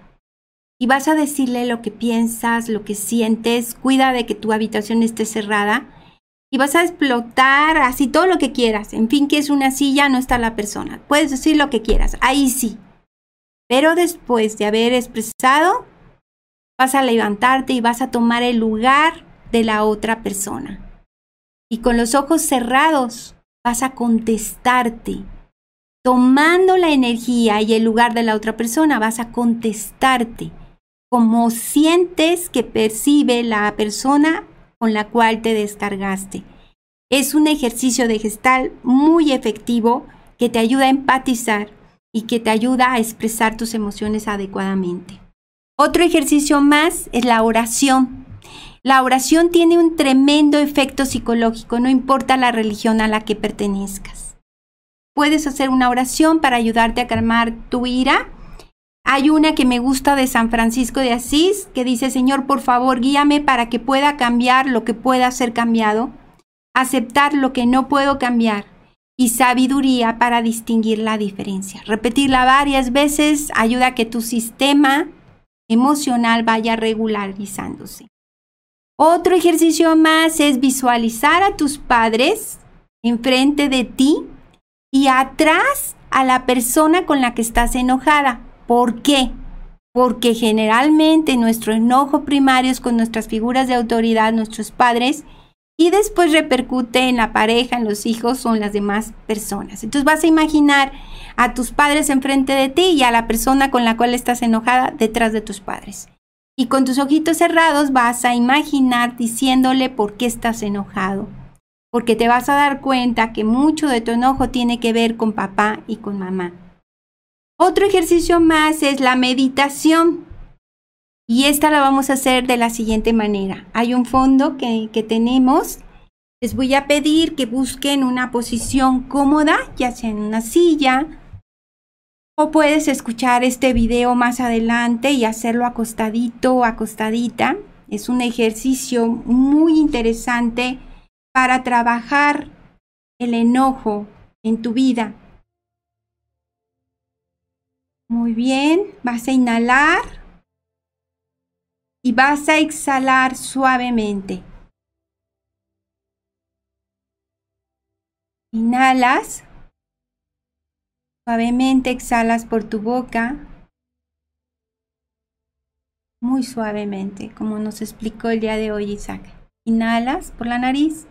Y vas a decirle lo que piensas, lo que sientes, cuida de que tu habitación esté cerrada. Y vas a explotar así todo lo que quieras. En fin, que es una silla, no está la persona. Puedes decir lo que quieras, ahí sí. Pero después de haber expresado, Vas a levantarte y vas a tomar el lugar de la otra persona. Y con los ojos cerrados vas a contestarte. Tomando la energía y el lugar de la otra persona, vas a contestarte como sientes que percibe la persona con la cual te descargaste. Es un ejercicio de gestal muy efectivo que te ayuda a empatizar y que te ayuda a expresar tus emociones adecuadamente. Otro ejercicio más es la oración. La oración tiene un tremendo efecto psicológico, no importa la religión a la que pertenezcas. Puedes hacer una oración para ayudarte a calmar tu ira. Hay una que me gusta de San Francisco de Asís que dice, Señor, por favor, guíame para que pueda cambiar lo que pueda ser cambiado, aceptar lo que no puedo cambiar y sabiduría para distinguir la diferencia. Repetirla varias veces ayuda a que tu sistema emocional vaya regularizándose. Otro ejercicio más es visualizar a tus padres enfrente de ti y atrás a la persona con la que estás enojada. ¿Por qué? Porque generalmente nuestro enojo primario es con nuestras figuras de autoridad, nuestros padres, y después repercute en la pareja, en los hijos o en las demás personas. Entonces vas a imaginar a tus padres enfrente de ti y a la persona con la cual estás enojada detrás de tus padres. Y con tus ojitos cerrados vas a imaginar diciéndole por qué estás enojado. Porque te vas a dar cuenta que mucho de tu enojo tiene que ver con papá y con mamá. Otro ejercicio más es la meditación. Y esta la vamos a hacer de la siguiente manera. Hay un fondo que, que tenemos. Les voy a pedir que busquen una posición cómoda, ya sea en una silla, o puedes escuchar este video más adelante y hacerlo acostadito o acostadita. Es un ejercicio muy interesante para trabajar el enojo en tu vida. Muy bien, vas a inhalar y vas a exhalar suavemente. Inhalas. Suavemente exhalas por tu boca. Muy suavemente, como nos explicó el día de hoy Isaac. Inhalas por la nariz.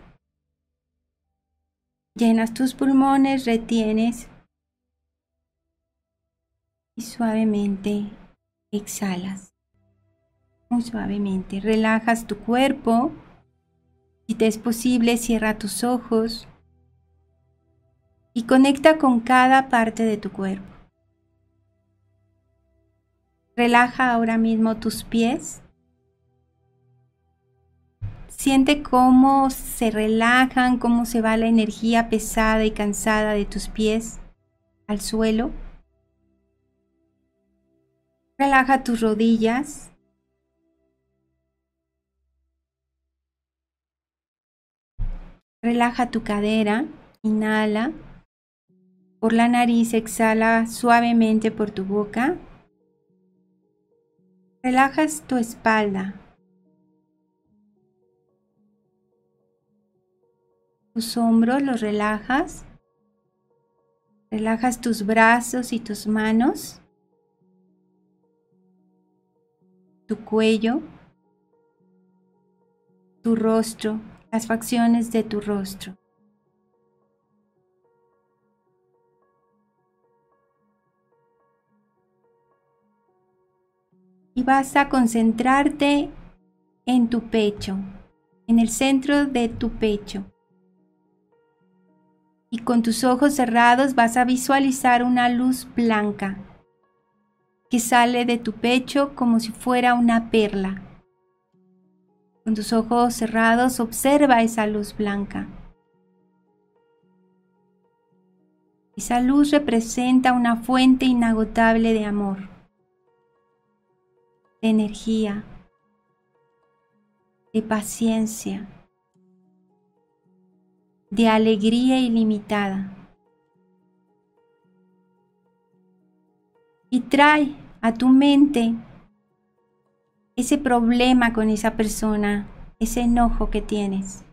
Llenas tus pulmones, retienes. Y suavemente exhalas muy suavemente. Relajas tu cuerpo. Si te es posible, cierra tus ojos y conecta con cada parte de tu cuerpo. Relaja ahora mismo tus pies. Siente cómo se relajan, cómo se va la energía pesada y cansada de tus pies al suelo. Relaja tus rodillas. Relaja tu cadera, inhala. Por la nariz exhala suavemente por tu boca. Relajas tu espalda. Tus hombros los relajas. Relajas tus brazos y tus manos. Tu cuello. Tu rostro. Las facciones de tu rostro. y vas a concentrarte en tu pecho, en el centro de tu pecho. Y con tus ojos cerrados vas a visualizar una luz blanca que sale de tu pecho como si fuera una perla. Con tus ojos cerrados observa esa luz blanca. Esa luz representa una fuente inagotable de amor de energía, de paciencia, de alegría ilimitada. Y trae a tu mente ese problema con esa persona, ese enojo que tienes.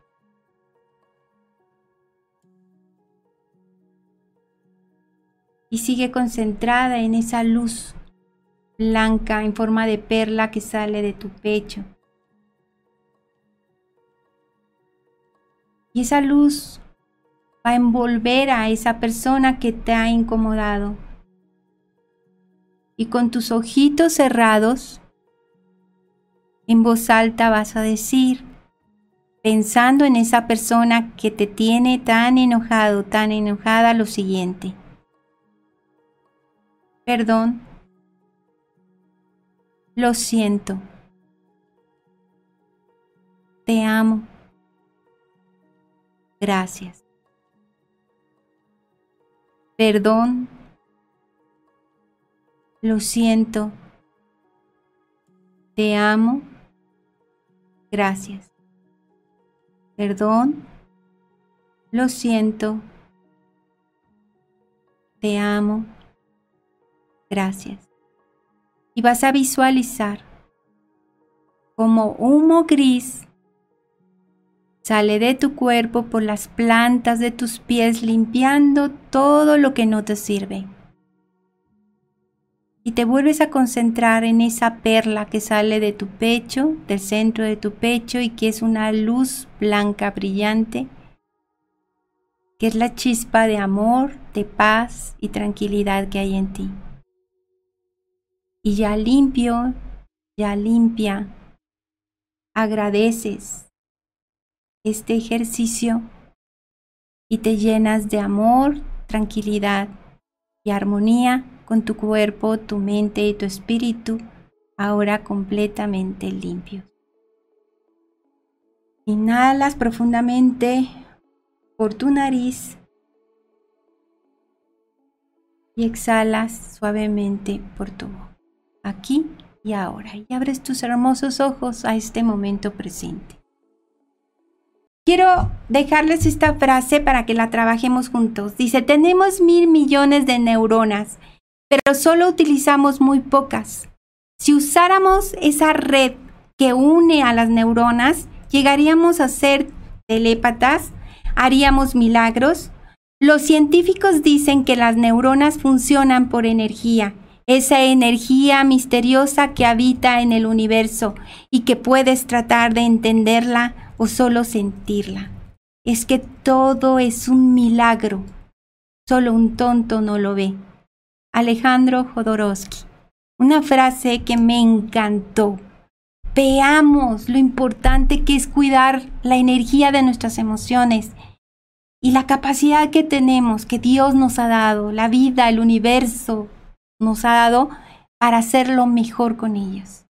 Y sigue concentrada en esa luz blanca en forma de perla que sale de tu pecho. Y esa luz va a envolver a esa persona que te ha incomodado. Y con tus ojitos cerrados, en voz alta vas a decir, pensando en esa persona que te tiene tan enojado, tan enojada, lo siguiente. Perdón lo siento. Te amo. Gracias. Perdón. Lo siento. Te amo. Gracias. Perdón. Lo siento. Te amo. Gracias y vas a visualizar como humo gris sale de tu cuerpo por las plantas de tus pies limpiando todo lo que no te sirve. Y te vuelves a concentrar en esa perla que sale de tu pecho, del centro de tu pecho y que es una luz blanca brillante, que es la chispa de amor, de paz y tranquilidad que hay en ti. Y ya limpio, ya limpia, agradeces este ejercicio y te llenas de amor, tranquilidad y armonía con tu cuerpo, tu mente y tu espíritu, ahora completamente limpios. Inhalas profundamente por tu nariz y exhalas suavemente por tu boca aquí y ahora, y abres tus hermosos ojos a este momento presente. Quiero dejarles esta frase para que la trabajemos juntos. Dice, tenemos mil millones de neuronas, pero solo utilizamos muy pocas. Si usáramos esa red que une a las neuronas, llegaríamos a ser telépatas, haríamos milagros. Los científicos dicen que las neuronas funcionan por energía esa energía misteriosa que habita en el universo y que puedes tratar de entenderla o solo sentirla. Es que todo es un milagro, solo un tonto no lo ve. Alejandro Jodorowsky. Una frase que me encantó. Veamos lo importante que es cuidar la energía de nuestras emociones y la capacidad que tenemos, que Dios nos ha dado, la vida, el universo, nos ha dado para hacerlo mejor con ellas.